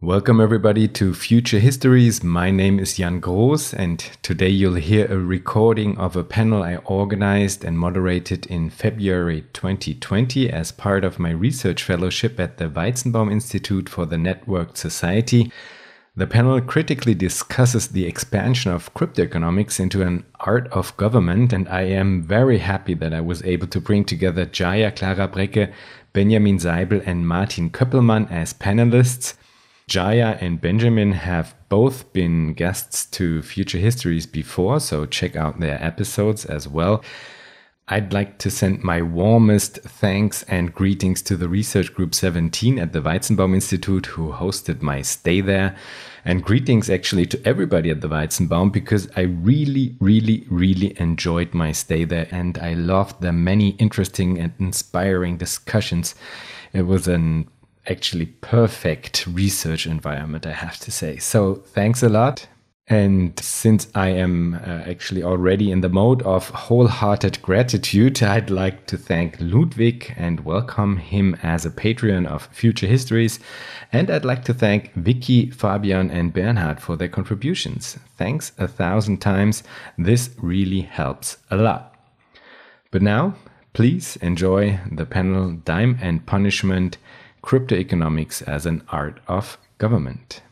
Welcome, everybody, to Future Histories. My name is Jan Groß, and today you'll hear a recording of a panel I organized and moderated in February 2020 as part of my research fellowship at the Weizenbaum Institute for the Networked Society. The panel critically discusses the expansion of cryptoeconomics into an art of government, and I am very happy that I was able to bring together Jaya Klara Brekke, Benjamin Seibel, and Martin Köppelmann as panelists. Jaya and Benjamin have both been guests to Future Histories before, so check out their episodes as well. I'd like to send my warmest thanks and greetings to the Research Group 17 at the Weizenbaum Institute who hosted my stay there. And greetings actually to everybody at the Weizenbaum because I really, really, really enjoyed my stay there and I loved the many interesting and inspiring discussions. It was an actually perfect research environment, I have to say. So thanks a lot. And since I am uh, actually already in the mode of wholehearted gratitude, I'd like to thank Ludwig and welcome him as a Patreon of Future Histories. And I'd like to thank Vicky, Fabian, and Bernhard for their contributions. Thanks a thousand times. This really helps a lot. But now, please enjoy the panel Dime and Punishment Cryptoeconomics as an Art of Government.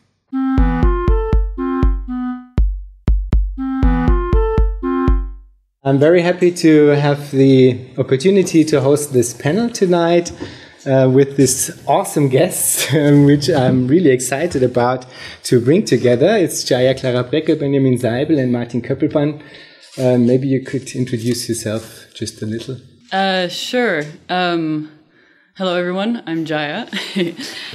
I'm very happy to have the opportunity to host this panel tonight uh, with this awesome guests, um, which I'm really excited about to bring together. It's Jaya Klara Brekke, Benjamin Seibel, and Martin Köppelmann. Uh, maybe you could introduce yourself just a little. Uh, sure. Um, Hello, everyone. I'm Jaya.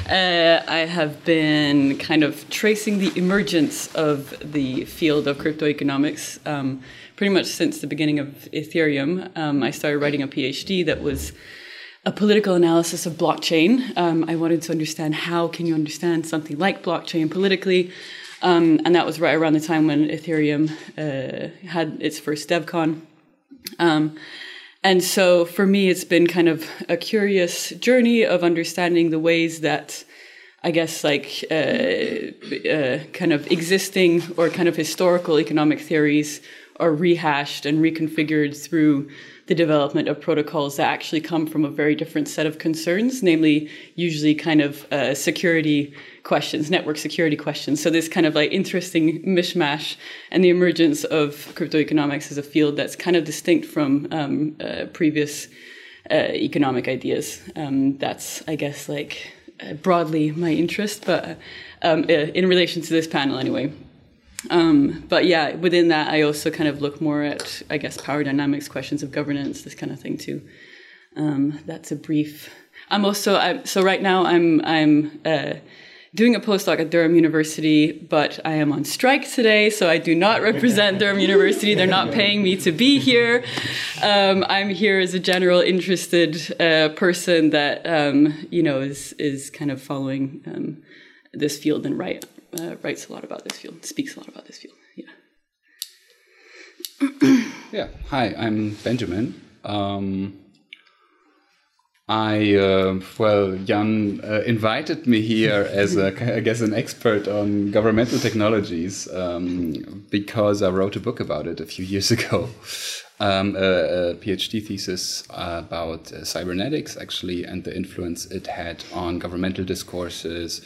uh, I have been kind of tracing the emergence of the field of cryptoeconomics um, pretty much since the beginning of Ethereum. Um, I started writing a PhD that was a political analysis of blockchain. Um, I wanted to understand how can you understand something like blockchain politically. Um, and that was right around the time when Ethereum uh, had its first DevCon. And so for me, it's been kind of a curious journey of understanding the ways that I guess like uh, uh, kind of existing or kind of historical economic theories are rehashed and reconfigured through the development of protocols that actually come from a very different set of concerns, namely usually kind of uh, security questions, network security questions. So this kind of like interesting mishmash and the emergence of crypto economics as a field that's kind of distinct from um, uh, previous uh, economic ideas. Um, that's, I guess, like uh, broadly my interest, but um, uh, in relation to this panel anyway. Um, but yeah, within that, I also kind of look more at, I guess, power dynamics, questions of governance, this kind of thing too. Um, that's a brief. I'm also I'm, so right now I'm I'm uh, doing a postdoc at Durham University, but I am on strike today, so I do not represent Durham University. They're not paying me to be here. Um, I'm here as a general interested uh, person that um, you know is is kind of following um, this field and write, uh, writes a lot about this field, speaks a lot about this field. Yeah. yeah. Hi, I'm Benjamin. Um, I uh, well, Jan uh, invited me here as a, I guess, an expert on governmental technologies um, because I wrote a book about it a few years ago, um, a, a, PhD thesis about uh, cybernetics actually and the influence it had on governmental discourses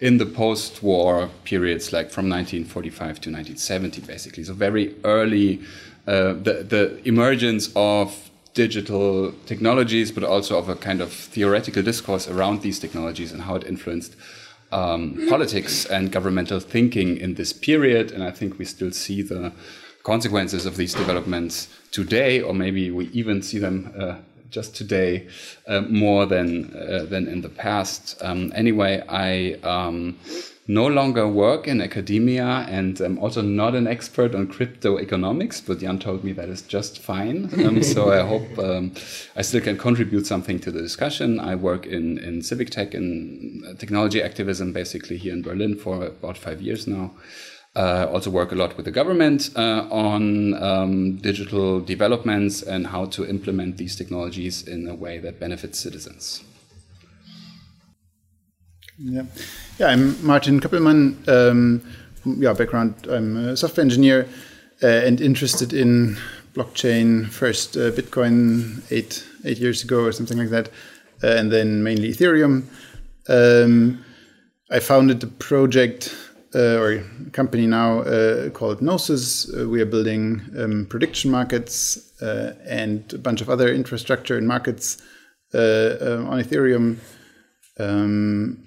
in the post-war periods, like from 1945 to 1970, basically. So very early, uh, the the emergence of digital technologies, but also of a kind of theoretical discourse around these technologies and how it influenced um, politics and governmental thinking in this period. And I think we still see the consequences of these developments today, or maybe we even see them uh, just today uh, more than uh, than in the past. Um, anyway, I. Um, no longer work in academia and I'm also not an expert on crypto economics, but Jan told me that is just fine. Um, so I hope um, I still can contribute something to the discussion. I work in, in civic tech and technology activism basically here in Berlin for about five years now. Uh, also work a lot with the government uh, on um, digital developments and how to implement these technologies in a way that benefits citizens. Yeah, yeah. I'm Martin Köppelmann. Um, yeah, background. I'm a software engineer uh, and interested in blockchain. First, uh, Bitcoin eight eight years ago or something like that, uh, and then mainly Ethereum. Um, I founded the project uh, or company now uh, called Gnosis. Uh, we are building um, prediction markets uh, and a bunch of other infrastructure and markets uh, uh, on Ethereum. Um,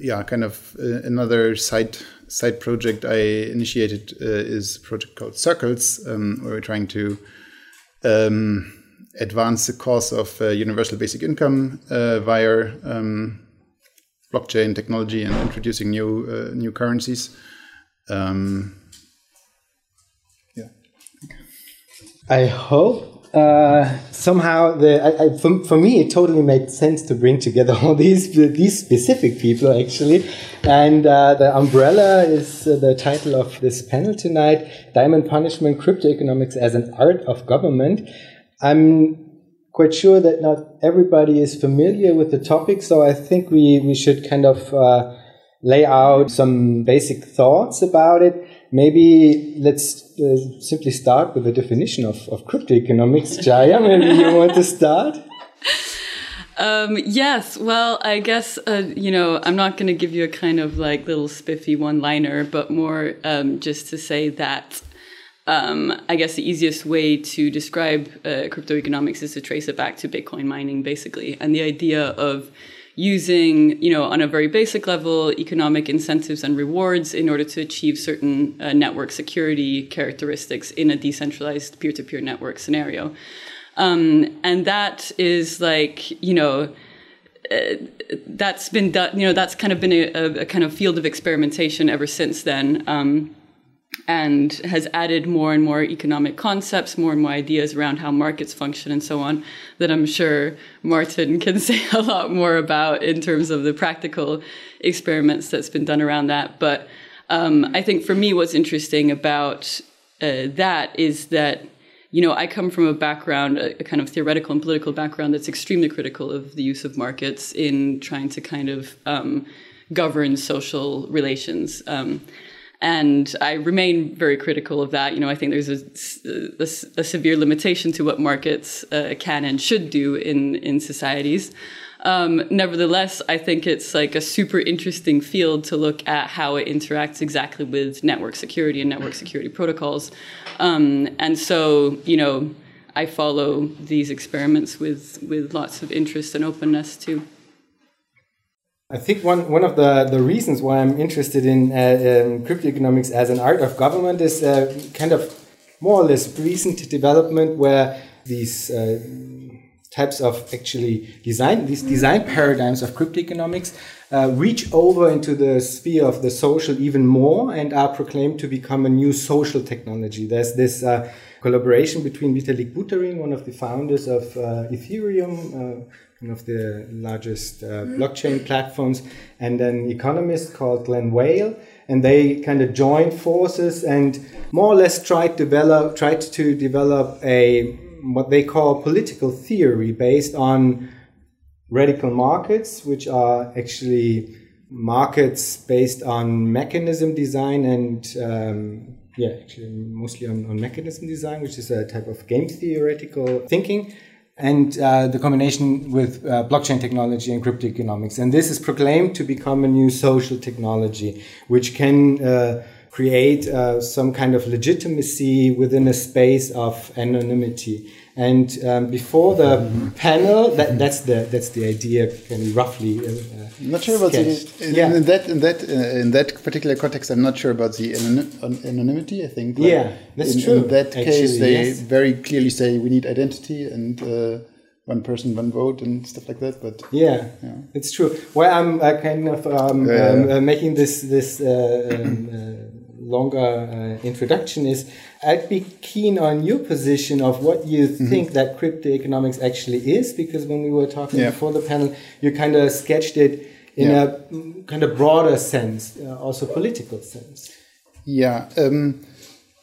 yeah, kind of another side side project I initiated is a project called Circles, um, where we're trying to um, advance the cause of universal basic income via um, blockchain technology and introducing new uh, new currencies. Um, yeah. I hope uh, somehow the I, I, for, for me it totally made sense to bring together all these these specific people actually, and uh, the umbrella is uh, the title of this panel tonight: Dime and Punishment, Crypto Economics as an Art of Government. I'm quite sure that not everybody is familiar with the topic, so I think we, we should kind of uh, lay out some basic thoughts about it. Maybe let's uh, simply start with the definition of, of crypto economics. Jaya, maybe you want to start? Um, yes, well, I guess, uh, you know, I'm not going to give you a kind of like little spiffy one liner, but more um, just to say that um, I guess the easiest way to describe uh, crypto economics is to trace it back to Bitcoin mining, basically, and the idea of using, you know, on a very basic level, economic incentives and rewards in order to achieve certain uh, network security characteristics in a decentralized peer-to-peer network scenario. Um, and that is like, you know, uh, that's been done, you know, that's kind of been a, a, kind of field of experimentation ever since then. Um, and has added more and more economic concepts, more and more ideas around how markets function and so on, that I'm sure Martin can say a lot more about in terms of the practical experiments that's been done around that. But um, I think for me, what's interesting about uh, that is that you know, I come from a background, a, kind of theoretical and political background that's extremely critical of the use of markets in trying to kind of um, govern social relations. Um, and I remain very critical of that. You know, I think there's a, a, a severe limitation to what markets uh, can and should do in, in societies. Um, nevertheless, I think it's like a super interesting field to look at how it interacts exactly with network security and network security protocols. Um, and so, you know, I follow these experiments with, with lots of interest and openness too. I think one, one of the, the reasons why I'm interested in uh, um, crypto economics as an art of government is uh, kind of more or less recent development where these uh, types of actually design, these design paradigms of crypto economics uh, reach over into the sphere of the social even more and are proclaimed to become a new social technology. There's this uh, collaboration between Vitalik Buterin, one of the founders of uh, Ethereum, one of the largest uh, blockchain platforms, and an economist called Glen Weyl. And they kind of joined forces and more or less tried to develop tried to develop a what they call political theory based on radical markets, which are actually markets based on mechanism design and um, yeah, actually mostly on, on mechanism design, which is a type of game theoretical thinking and uh, the combination with uh, blockchain technology and crypto economics. And this is proclaimed to become a new social technology, which can uh, create uh, some kind of legitimacy within a space of anonymity. And um, before the panel, that, that's the that's the idea, kind of roughly. Uh, uh, I'm not sure about the, in, yeah. in that in that uh, in that particular context. I'm not sure about the anonymity. I think. Yeah, that's in, true. In that Actually, case, they yes. very clearly say we need identity and uh, one person, one vote, and stuff like that. But yeah, yeah. it's true. Well, I'm uh, kind of um, um, uh, making this this. Longer uh, introduction is I'd be keen on your position of what you mm-hmm. think that crypto economics actually is, because when we were talking yeah. before the panel, you kind of sketched it in yeah. a mm, kind of broader sense, uh, also political sense. Yeah. Um,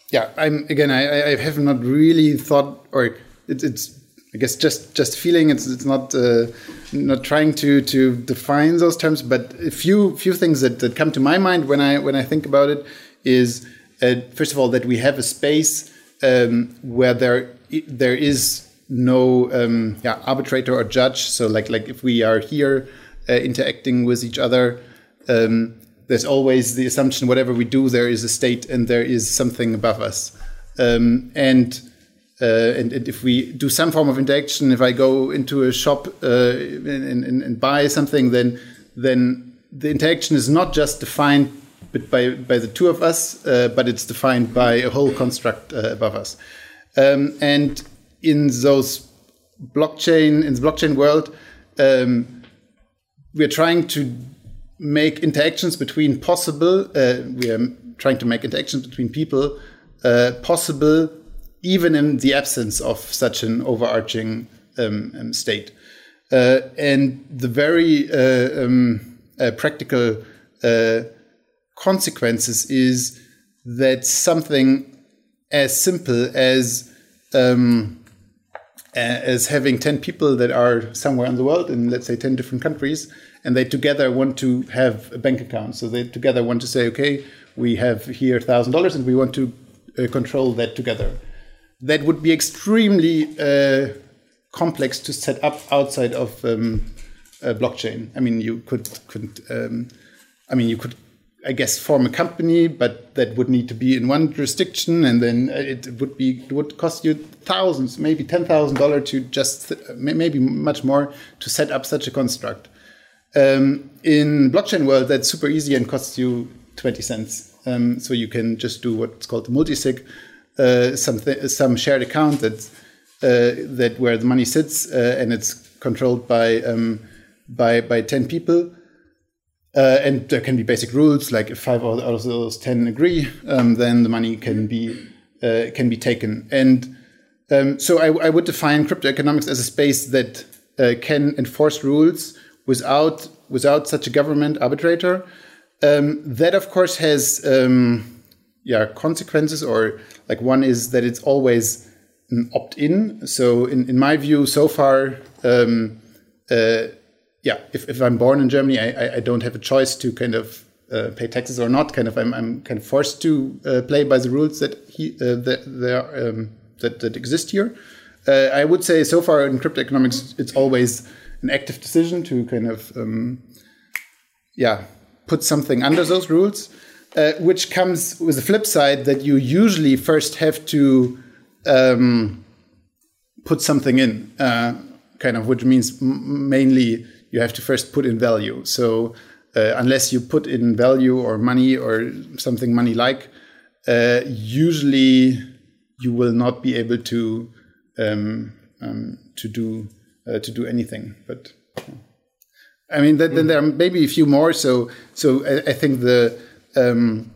yeah. I'm again. I, I have not really thought, or it, it's I guess just just feeling. It's it's not uh, not trying to to define those terms, but a few few things that, that come to my mind when I when I think about it is uh, first of all that we have a space um, where there there is no um, yeah, arbitrator or judge. So like like if we are here uh, interacting with each other, um, there's always the assumption whatever we do, there is a state and there is something above us. Um, and, uh, and, and if we do some form of interaction, if I go into a shop uh, and, and, and buy something, then then the interaction is not just defined by by the two of us, uh, but it's defined by a whole construct uh, above us. Um, and in those blockchain in the blockchain world, um, we're trying to make interactions between possible. Uh, we are trying to make interactions between people uh, possible, even in the absence of such an overarching um, um, state. Uh, and the very uh, um, practical consequences is that something as simple as um, as having 10 people that are somewhere in the world in let's say 10 different countries and they together want to have a bank account. So they together want to say okay we have here $1000 and we want to uh, control that together. That would be extremely uh, complex to set up outside of um, blockchain. I mean you could could um, i mean you could I guess form a company, but that would need to be in one jurisdiction, and then it would be it would cost you thousands, maybe ten thousand dollars to just maybe much more to set up such a construct. Um, in blockchain world, that's super easy and costs you twenty cents. Um, so you can just do what's called multisig, uh, some some shared account that uh, that where the money sits uh, and it's controlled by um, by by ten people uh, and there can be basic rules like if five out of those ten agree, um, then the money can be uh, can be taken. And um, so I, I, would define crypto economics as a space that uh, can enforce rules without without such a government arbitrator. Um, that of course has um, yeah consequences, or like one is that it's always an opt-in. So in, in my view, so far. Um, uh, yeah, if, if I'm born in Germany, I, I don't have a choice to kind of uh, pay taxes or not. Kind of, I'm, I'm kind of forced to uh, play by the rules that he uh, that there um, that that exist here. Uh, I would say so far in crypto economics, it's always an active decision to kind of um, yeah put something under those rules, uh, which comes with the flip side that you usually first have to um, put something in, uh, kind of, which means mainly you have to first put in value. So uh, unless you put in value or money or something money like, uh, usually you will not be able to um, um, to do uh, to do anything. But I mean, th- then there are maybe a few more. So so I, I think the um,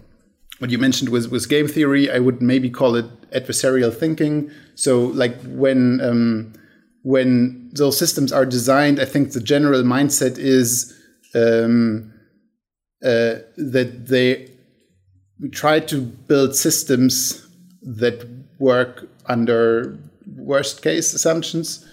what you mentioned was was game theory. I would maybe call it adversarial thinking. So like when um, when those systems are designed, I think the general mindset is um, uh, that they try to build systems that work under worst case assumptions.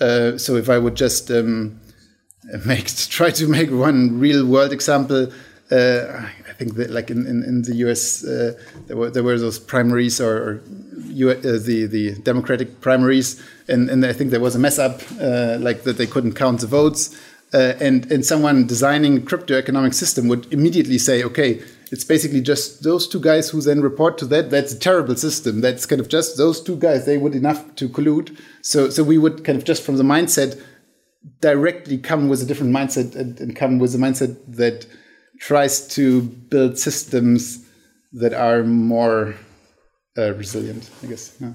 Uh, so if I would just um, make try to make one real world example, uh, think that like in, in, in the US uh, there were there were those primaries or, or uh, the the Democratic primaries, and, and I think there was a mess up, uh, like that they couldn't count the votes, uh, and and someone designing a crypto economic system would immediately say, okay, it's basically just those two guys who then report to that. That's a terrible system. That's kind of just those two guys. They would enough to collude. So so we would kind of just from the mindset directly come with a different mindset and, and come with a mindset that tries to build systems that are more uh, resilient, I guess. Yeah.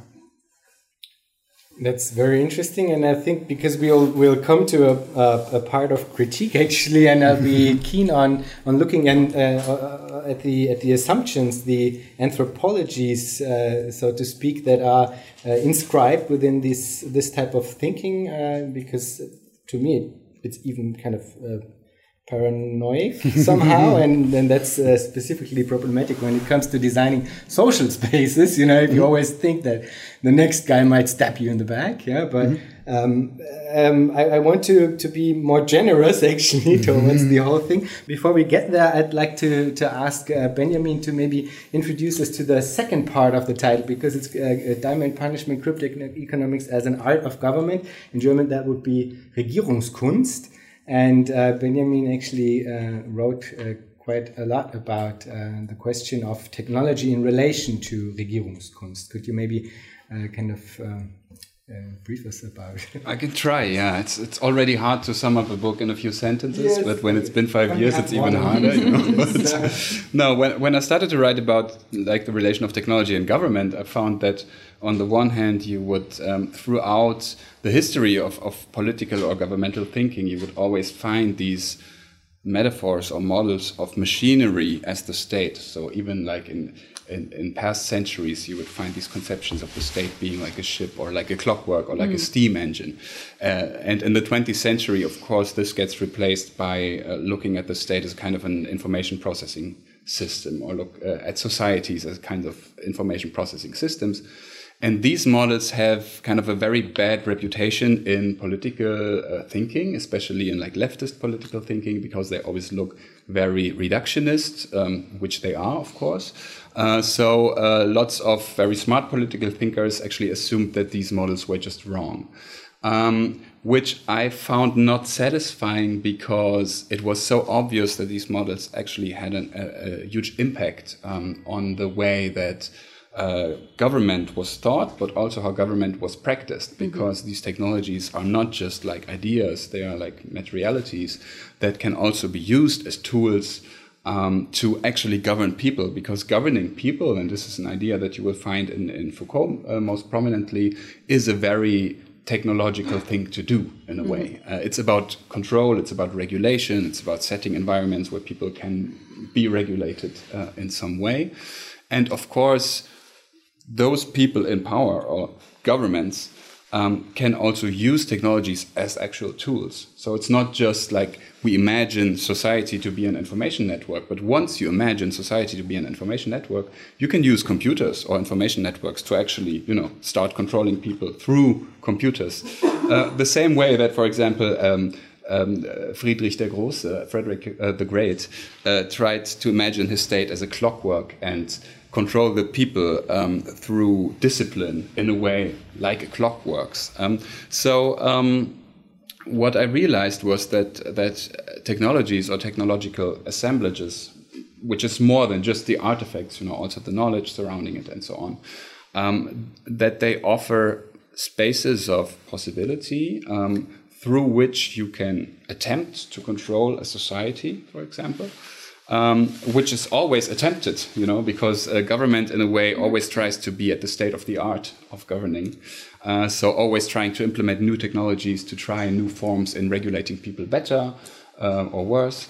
That's very interesting, and I think because we'll we'll come to a, a, a part of critique actually, and I'll be keen on on looking and uh, uh, at the at the assumptions, the anthropologies, uh, so to speak, that are uh, inscribed within this this type of thinking. Uh, because to me, it, it's even kind of paranoid somehow and then that's uh, specifically problematic when it comes to designing social spaces you know if you mm-hmm. always think that the next guy might stab you in the back yeah but mm -hmm. um, um, I, I, want to to be more generous actually towards the whole thing before we get there i'd like to to ask uh, benjamin to maybe introduce us to the second part of the title because it's uh, dime and punishment crypto economics as an art of government in german that would be regierungskunst and uh, Benjamin actually uh, wrote uh, quite a lot about the question of technology in relation to Regierungskunst. Could you maybe kind of uh, brief us about it. I can try. Yeah, it's it's already hard to sum up a book in a few sentences, yes, but when it's been five years, it's even harder. You know? but, uh, no, when when I started to write about like the relation of technology and government, I found that on the one hand, you would um, throughout the history of of political or governmental thinking, you would always find these metaphors or models of machinery as the state. So even like in in, in, past centuries, you would find these conceptions of the state being like a ship or like a clockwork or like mm. a steam engine. Uh, and in the 20th century, of course, this gets replaced by uh, looking at the state as kind of an information processing system or look uh, at societies as kind of information processing systems. And these models have kind of a very bad reputation in political uh, thinking, especially in like leftist political thinking, because they always look very reductionist, um, which they are, of course. Uh, so uh, lots of very smart political thinkers actually assumed that these models were just wrong. Um, which I found not satisfying because it was so obvious that these models actually had an, a, a, huge impact um, on the way that uh, government was thought, but also how government was practiced, mm-hmm. because mm -hmm. these technologies are not just like ideas, they are like materialities that can also be used as tools um, to actually govern people, because governing people, and this is an idea that you will find in, in Foucault uh, most prominently, is a very technological thing to do in a mm -hmm. way. Uh, it's about control, it's about regulation, it's about setting environments where people can be regulated uh, in some way. And of course, those people in power or governments um, can also use technologies as actual tools. So it's not just like we imagine society to be an information network, but once you imagine society to be an information network, you can use computers or information networks to actually, you know, start controlling people through computers. Uh, the same way that, for example, um, um, Friedrich der Große, Frederick uh, the Great, uh, tried to imagine his state as a clockwork and control the people um, through discipline in a way like a clock works. Um, so um, what I realized was that that technologies or technological assemblages, which is more than just the artifacts, you know, also the knowledge surrounding it and so on, um, that they offer spaces of possibility um, through which you can attempt to control a society, for example um, which is always attempted, you know, because a government in a way always tries to be at the state of the art of governing. Uh, so always trying to implement new technologies to try new forms in regulating people better uh, or worse.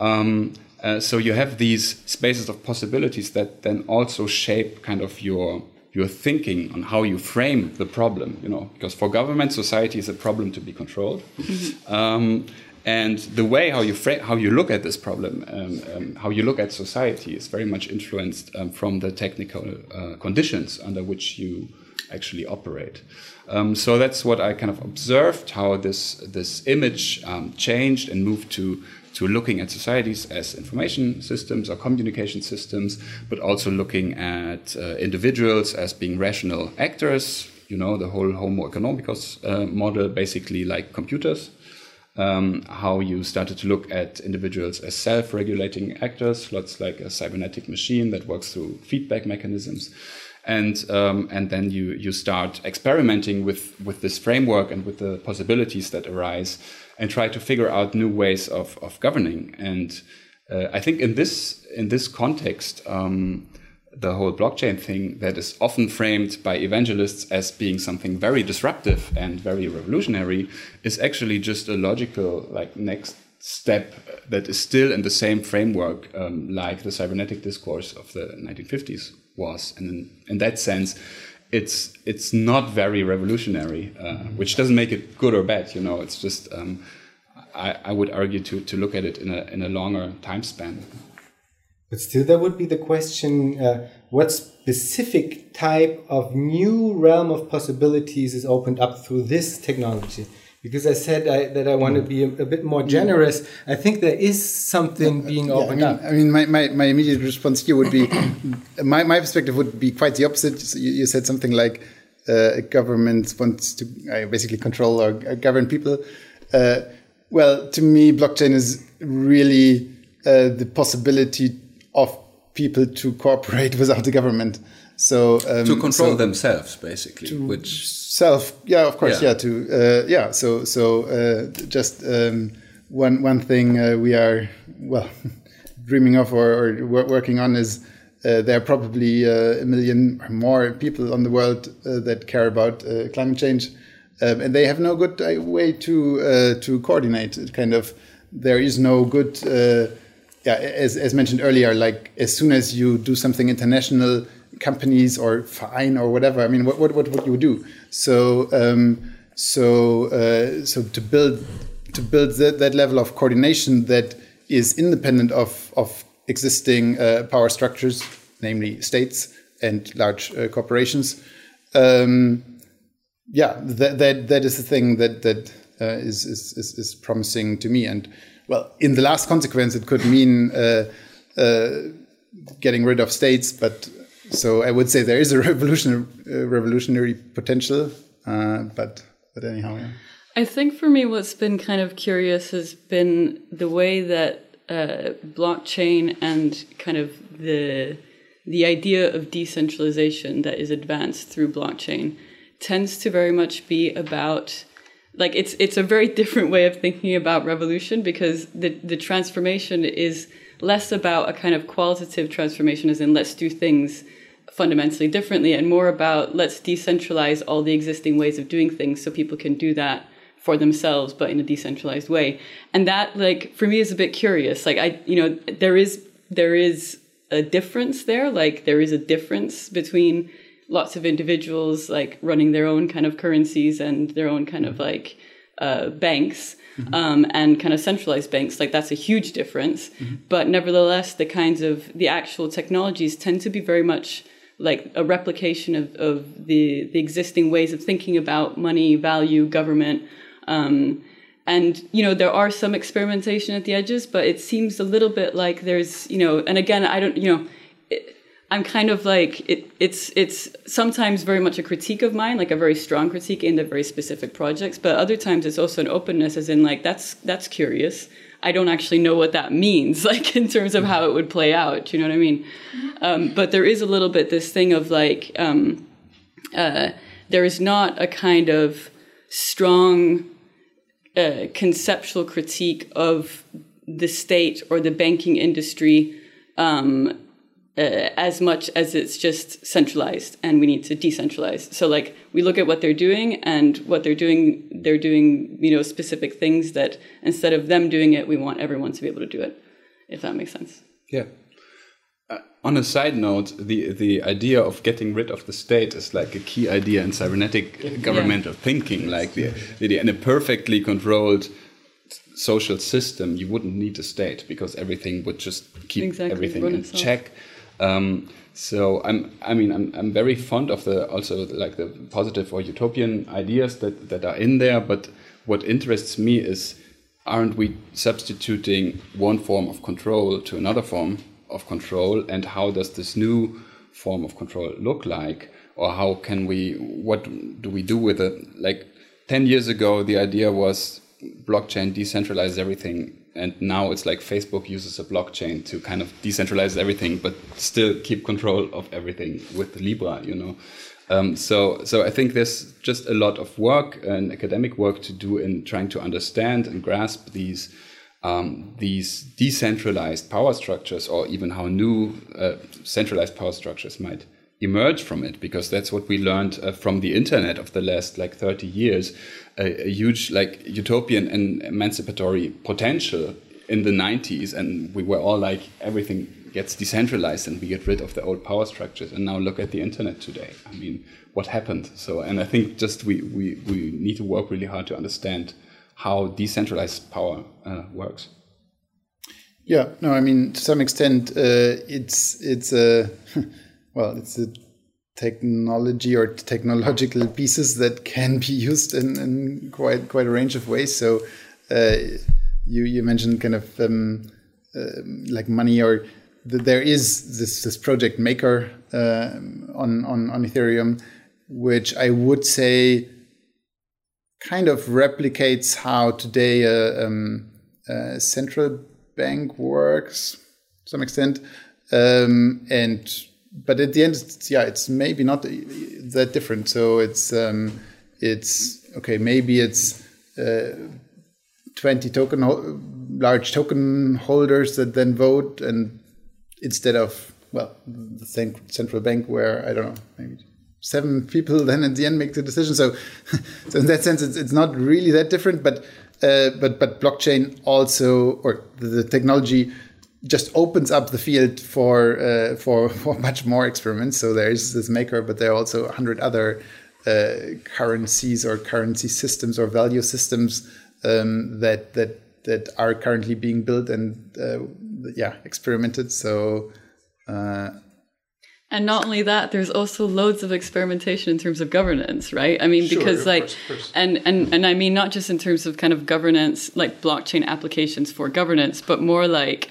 Um, uh, so you have these spaces of possibilities that then also shape kind of your your thinking on how you frame the problem you know because for government society is a problem to be controlled mm -hmm. um, and the way how you how you look at this problem, um, um, how you look at society, is very much influenced um, from the technical uh, conditions under which you actually operate. Um, so that's what I kind of observed how this this image um, changed and moved to to looking at societies as information systems or communication systems, but also looking at uh, individuals as being rational actors. You know, the whole Homo economicus uh, model, basically like computers um, how you started to look at individuals as self regulating actors, lots like a cybernetic machine that works through feedback mechanisms. And, um, and then you, you start experimenting with, with this framework and with the possibilities that arise and try to figure out new ways of, of governing. And uh, I think in this, in this context, um, the whole blockchain thing that is often framed by evangelists as being something very disruptive and very revolutionary is actually just a logical like next step that is still in the same framework um, like the cybernetic discourse of the 1950s was and in, in that sense it's it's not very revolutionary uh, which doesn't make it good or bad you know it's just um, I, I would argue to, to look at it in a, in a longer time span. But still, there would be the question uh, what specific type of new realm of possibilities is opened up through this technology? Because I said I, that I want to be a, a, bit more generous. I think there is something being opened yeah, I mean, up. I mean, my, my, my immediate response here would be my, my perspective would be quite the opposite. So you, you, said something like uh, a government wants to uh, basically control or uh, govern people. Uh, well, to me, blockchain is really uh, the possibility of people to cooperate without the government. So um, to control so themselves, basically, which self, yeah, of course, yeah. yeah to uh, yeah. So so uh, just um, one one thing uh, we are well dreaming of or, or working on is. Uh, there are probably uh, a million or more people on the world uh, that care about climate change, um, and they have no good way to to coordinate. It kind of there is no good yeah, as, as mentioned earlier, like as soon as you do something international, companies or fine or whatever, I mean, what, what, what would you do? So, um, so, uh, so to build, to build that, that level of coordination that is independent of, of existing uh, power structures, namely states and large uh, corporations. Um, yeah, that, that, that is the thing that, that uh, is, is, is, is promising to me. And, well, in the last consequence, it could mean uh, uh, getting rid of states. But so I would say there is a revolutionary, uh, revolutionary potential. Uh, but but anyhow, yeah. I think for me, what's been kind of curious has been the way that blockchain and kind of the the idea of decentralization that is advanced through blockchain tends to very much be about like it's it's a very different way of thinking about revolution because the the transformation is less about a kind of qualitative transformation as in let's do things fundamentally differently and more about let's decentralize all the existing ways of doing things so people can do that for themselves but in a decentralized way. And that like for me is a bit curious. Like i you know there is there is a difference there. Like there is a difference between lots of individuals like running their own kind of currencies and their own kind of like uh, banks mm-hmm. um, and kind of centralized banks like that's a huge difference mm-hmm. but nevertheless the kinds of the actual technologies tend to be very much like a replication of, of the, the existing ways of thinking about money value government um, and you know there are some experimentation at the edges but it seems a little bit like there's you know and again i don't you know I'm kind of like it, it's it's sometimes very much a critique of mine, like a very strong critique in the very specific projects. But other times it's also an openness, as in like that's that's curious. I don't actually know what that means, like in terms of how it would play out. You know what I mean? Um, but there is a little bit this thing of like um, uh, there is not a kind of strong uh, conceptual critique of the state or the banking industry. Um, uh, as much as it's just centralized and we need to decentralize. So like we look at what they're doing and what they're doing, they're doing, you know, specific things that instead of them doing it, we want everyone to be able to do it, if that makes sense. Yeah. Uh, on a side note, the, the idea of getting rid of the state is like a key idea in cybernetic governmental yeah. thinking. Like the, the, in a perfectly controlled social system, you wouldn't need a state because everything would just keep exactly. everything in itself. check um, so I'm, I mean, I'm, I'm very fond of the also like the positive or utopian ideas that, that are in there. But what interests me is, aren't we substituting one form of control to another form of control? And how does this new form of control look like? Or how can we, what do we do with it? Like 10 years ago, the idea was blockchain decentralizes everything and now it's like Facebook uses a blockchain to kind of decentralize everything, but still keep control of everything with Libra, you know. Um, so, so I think there's just a lot of work and academic work to do in trying to understand and grasp these um, these decentralized power structures, or even how new uh, centralized power structures might emerge from it because that's what we learned uh, from the internet of the last like 30 years. A, a, huge like utopian and emancipatory potential in the 90s and we were all like everything gets decentralized and we get rid of the old power structures and now look at the internet today. I mean what happened? So and i think just we we, we need to work really hard to understand how decentralized power uh, works. Yeah, no, I mean to some extent, uh, it's it's a well, it's a technology or technological pieces that can be used in, in quite quite a range of ways. So uh, you you mentioned kind of um, uh, like money or th there is this this project maker uh, on on on Ethereum, which I would say kind of replicates how today a, um, a central bank works to some extent. Um, and but at the end, it's, yeah, it's maybe not that different. So it's um, it's okay. Maybe it's uh, twenty token large token holders that then vote, and instead of well, the central bank where I don't know maybe seven people then at the end make the decision. So, so in that sense, it's, it's not really that different. But uh, but but blockchain also or the technology just opens up the field for uh, for for much more experiments. So there is this maker, but there are also a hundred other uh, currencies or currency systems or value systems um, that that that are currently being built and uh, yeah experimented. So uh, and not only that, there's also loads of experimentation in terms of governance, right? I mean, Sure, because like, course, course. and and and I mean not just in terms of kind of governance, like blockchain applications for governance, but more like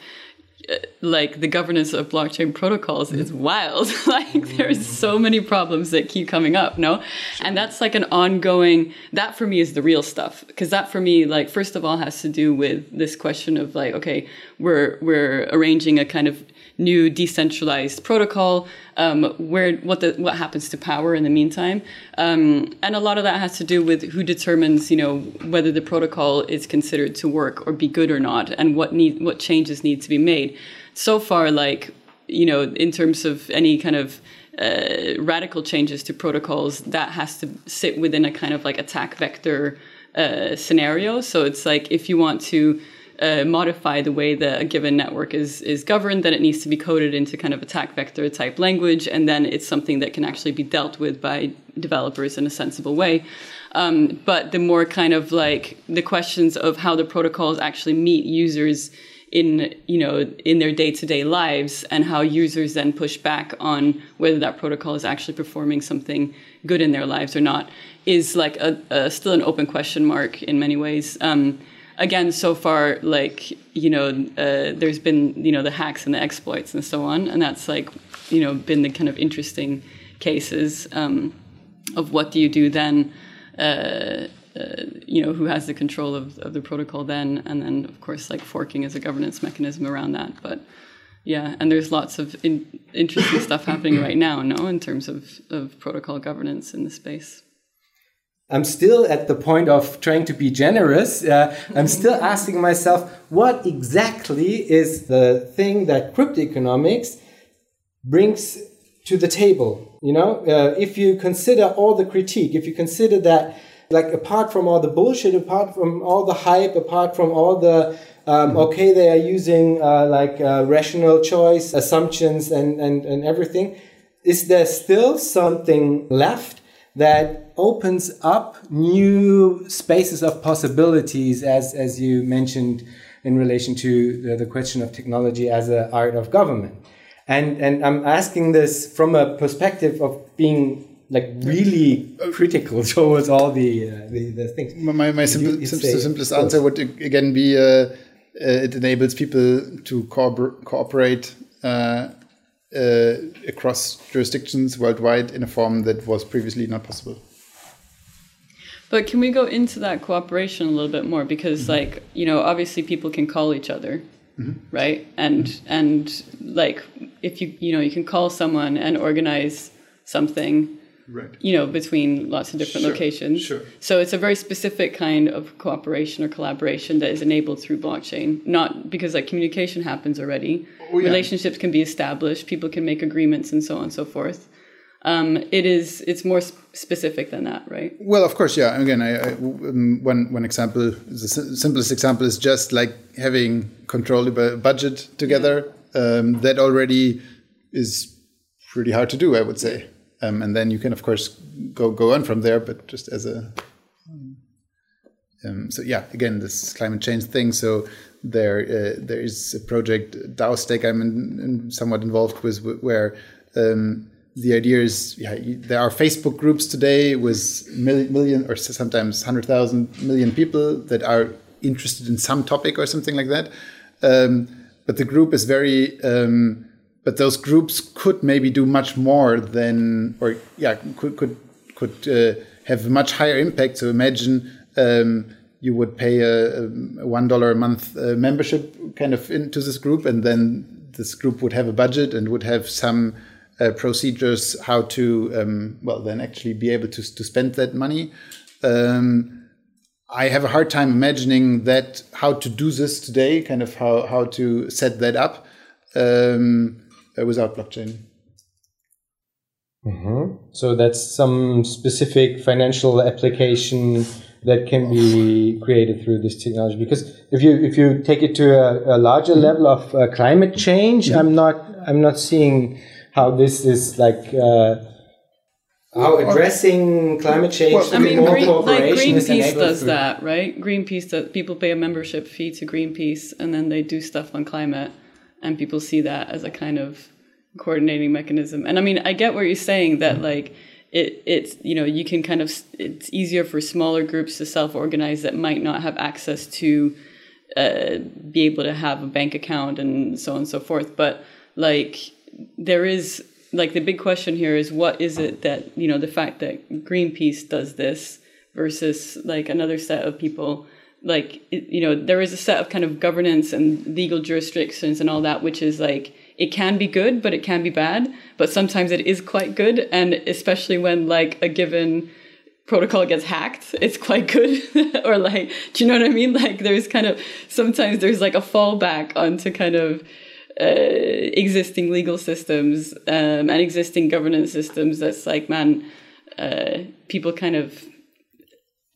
like the governance of blockchain protocols is mm. wild. Like there's mm. so many problems that keep coming up no? And that's like an ongoing that for me is the real stuff. Because that for me like first of all has to do with this question of like okay we're we're arranging a kind of new decentralized protocol um, where what the what happens to power in the meantime. Um, and a lot of that has to do with who determines you know whether the protocol is considered to work or be good or not and what need what changes need to be made. So far like you know in terms of any kind of uh, radical changes to protocols that has to sit within a kind of like attack vector uh, scenario. So it's like if you want to uh, modify the way that a given network is is governed, then it needs to be coded into kind of attack vector type language, and then it's something that can actually be dealt with by developers in a sensible way. Um, but the more kind of like the questions of how the protocols actually meet users in you know in their day-to-day lives and how users then push back on whether that protocol is actually performing something good in their lives or not is like a, a still an open question mark in many ways um, again, so far, like you know, uh, there's been you know the hacks and the exploits and so on, and that's like you know been the kind of interesting cases um, of what do you do then. Uh, uh, you know who has the control of, of the protocol then and then of course like forking is a governance mechanism around that but yeah and there's lots of in, interesting stuff happening right now no in terms of, of protocol governance in the space I'm still at the point of trying to be generous. Uh, I'm still asking myself, what exactly is the thing that crypto economics brings to the table? You know, uh, if you consider all the critique, if you consider that, like, apart from all the bullshit, apart from all the hype, apart from all the um, okay, they are using uh, like uh, rational choice assumptions and, and, and everything. Is there still something left that opens up new spaces of possibilities, as, as you mentioned in relation to the, the question of technology as an art of government? And, and I'm asking this from a perspective of being like really critical towards all the uh, the, the, things. My, my simple, you, simple, simplest answer would again be uh, uh, it enables people to co cooperate uh, uh, across jurisdictions worldwide in a form that was previously not possible. But can we go into that cooperation a little bit more? Because, mm-hmm. like, you know, obviously people can call each other, mm-hmm. right? And mm-hmm. and like, if you you know, you can call someone and organize something right. you know, between lots of different sure, locations. Sure. So it's a very specific kind of cooperation or collaboration that is enabled through blockchain. Not because like communication happens already, oh, yeah. relationships can be established, people can make agreements, and so on and so forth. Um, it is it's more sp- specific than that, right? Well, of course, yeah. Again, I, I, um, one one example, the simplest example is just like having controllable budget together. Um, that already is pretty hard to do, I would say. Um, and then you can, of course, go go on from there. But just as a um, so yeah, again, this climate change thing. So there uh, there is a project DAOstack I'm in, in somewhat involved with where um, the idea is yeah, there are Facebook groups today with million, million or sometimes hundred thousand million people that are interested in some topic or something like that. Um, but the group is very um, but those groups could maybe do much more than or yeah could could could uh, have much higher impact. So imagine um, you would pay a, a one dollar a month uh, membership kind of into this group, and then this group would have a budget and would have some uh, procedures how to um, well then actually be able to to spend that money. Um, I have a hard time imagining that how to do this today, kind of how how to set that up um, uh, without blockchain. Mm-hmm. So that's some specific financial application that can be created through this technology. Because if you if you take it to a, a larger mm-hmm. level of uh, climate change, mm-hmm. I'm not I'm not seeing how this is like. Uh, how addressing climate change well, I mean, Green, like Greenpeace does that, right? Greenpeace does. People pay a membership fee to Greenpeace, and then they do stuff on climate, and people see that as a kind of coordinating mechanism. And I mean, I get what you're saying that mm-hmm. like it it's you know you can kind of it's easier for smaller groups to self organize that might not have access to uh, be able to have a bank account and so on and so forth. But like there is like the big question here is what is it that you know the fact that Greenpeace does this versus like another set of people like you know there is a set of kind of governance and legal jurisdictions and all that which is like it can be good, but it can be bad. But sometimes it is quite good, and especially when like a given protocol gets hacked, it's quite good. or like, do you know what I mean? Like, there's kind of sometimes there's like a fallback onto kind of uh, existing legal systems um, and existing governance systems. That's like, man, uh, people kind of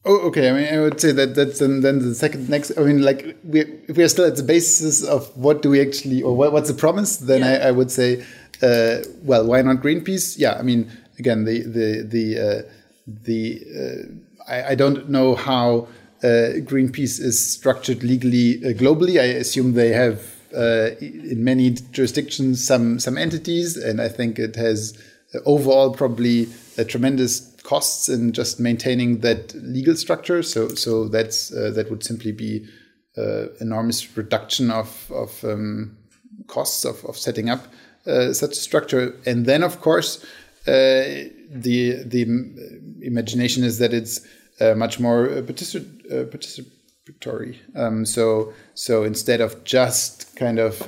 Oh, okay. I mean, I would say that that's and then the second next. I mean, like we if we are still at the basis of what do we actually or what, what's the promise, then yeah. I, I, would say, uh, well, why not Greenpeace? Yeah, I mean, again, the the the uh, the uh, I, I, don't know how uh, Greenpeace is structured legally uh, globally. I assume they have uh, in many jurisdictions some some entities, and I think it has overall probably a tremendous costs in just maintaining that legal structure. So so that's uh, that would simply be uh, enormous reduction of of um, costs of, of setting up uh, such a structure. And then of course uh, the the imagination is that it's uh, much more uh, particip- participatory. Um, so so instead of just kind of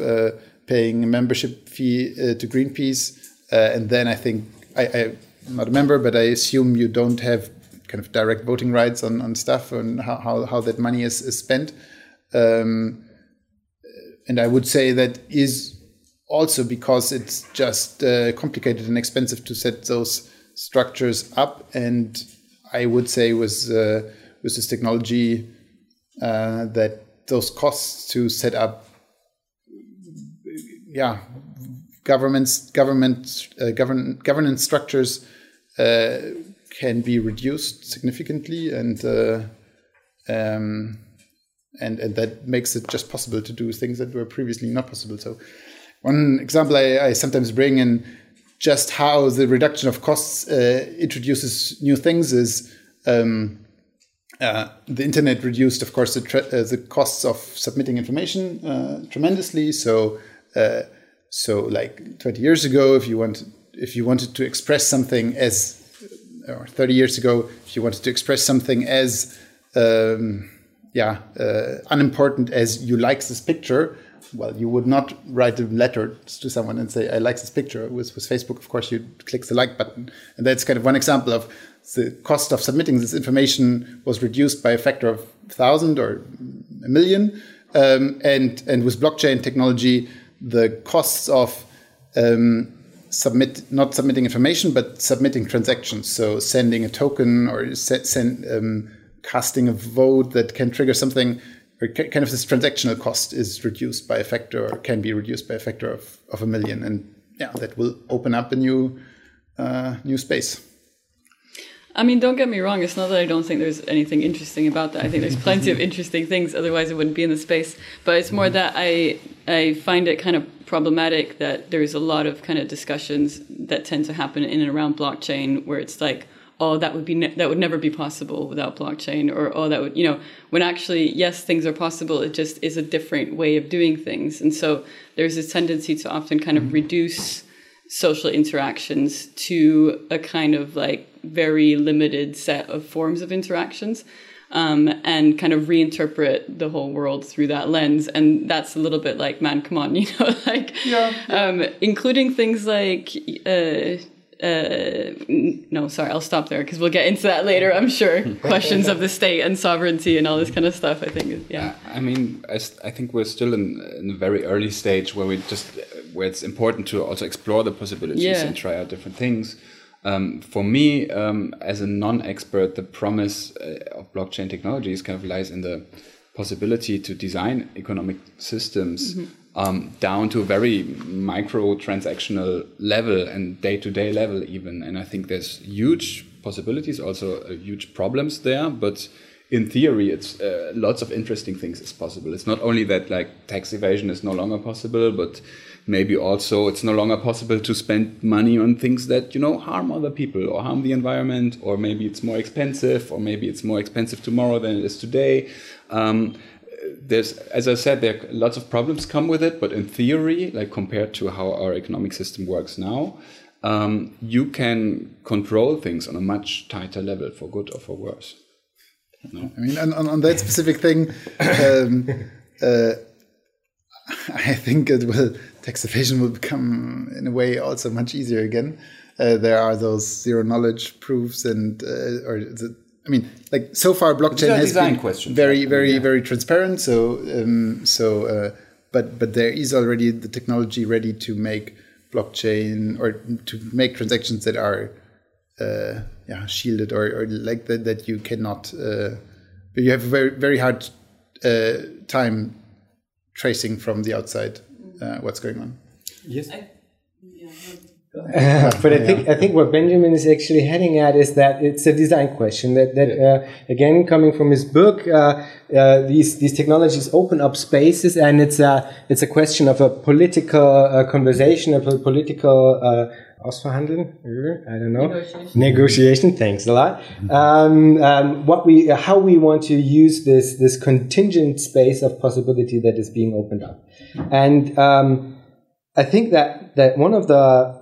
paying a membership fee to Greenpeace, and then I think I, I not a member, but I assume you don't have kind of direct voting rights on, on stuff and how, how, how that money is, is spent. Um, and I would say that is also because it's just uh, complicated and expensive to set those structures up. And I would say with uh, with this technology uh, that those costs to set up, yeah, governments, government, uh, govern, governance structures can be reduced significantly, and uh, um, and and that makes it just possible to do things that were previously not possible. So, one example I, I sometimes bring in just how the reduction of costs uh, introduces new things is. Um, uh, the internet reduced, of course, the, uh, the costs of submitting information uh, tremendously. So, so like 20 years ago, if you want if you wanted to express something as, or 30 years ago, if you wanted to express something as, um, yeah, uh, unimportant as you like this picture, well, you would not write a letter to someone and say, I like this picture. With, with Facebook, of course, you click the like button. And that's kind of one example of the cost of submitting this information was reduced by a factor of thousand or a million. Um, and, and with blockchain technology, the costs of um, submit not submitting information but submitting transactions so sending a token or send um, casting a vote that can trigger something or kind of this transactional cost is reduced by a factor or can be reduced by a factor of, of a million and yeah that will open up a new uh, new space I mean, don't get me wrong. It's not that I don't think there's anything interesting about that. I think there's plenty of interesting things. Otherwise, it wouldn't be in the space. But it's more that I I find it kind of problematic that there's a lot of kind of discussions that tend to happen in and around blockchain where it's like, oh, that would be ne- that would never be possible without blockchain, or oh, that would you know when actually yes, things are possible. It just is a different way of doing things, and so there's this tendency to often kind of mm-hmm. reduce social interactions to a kind of like very limited set of forms of interactions um, and kind of reinterpret the whole world through that lens. And that's a little bit like, man, come on, you know, like, yeah, yeah. Um, including things like, uh, uh, no, sorry, I'll stop there because we'll get into that later. I'm sure questions of the state and sovereignty and all this kind of stuff. I think, yeah. I mean, I, I think we're still in, in a very early stage where we just where it's important to also explore the possibilities yeah. and try out different things. Um, for me, um, as a non-expert, the promise uh, of blockchain technologies kind of lies in the possibility to design economic systems mm -hmm. um, down to a very micro transactional level and day-to-day -day level even. And I think there's huge possibilities, also uh, huge problems there, but in theory, it's uh, lots of interesting things is possible. It's not only that like tax evasion is no longer possible, but maybe also it's no longer possible to spend money on things that you know harm other people or harm the environment or maybe it's more expensive or maybe it's more expensive tomorrow than it is today um, there's as i said there lots of problems come with it but in theory like compared to how our economic system works now um, you can control things on a much tighter level for good or for worse no? i mean on, on that specific thing um, uh, I think it will tax evasion will become in a way also much easier again. Uh, there are those zero knowledge proofs and uh, or the, I mean, like so far blockchain has been question. very, very, yeah. very transparent. So, um, so, uh, but but there is already the technology ready to make blockchain or to make transactions that are, uh, yeah, shielded or, or like that that you cannot. Uh, you have a very very hard uh, time tracing from the outside uh, what's going on. Yes. I, but I think I think what Benjamin is actually heading at is that it's a design question. That that uh, again, coming from his book, uh, uh these these technologies open up spaces, and it's a it's a question of a political uh, conversation, a political ausverhandeln. I don't know. Negotiation. Negotiation. Thanks a lot. Um, um, what we, how we want to use this this contingent space of possibility that is being opened up, and um, I think that that one of the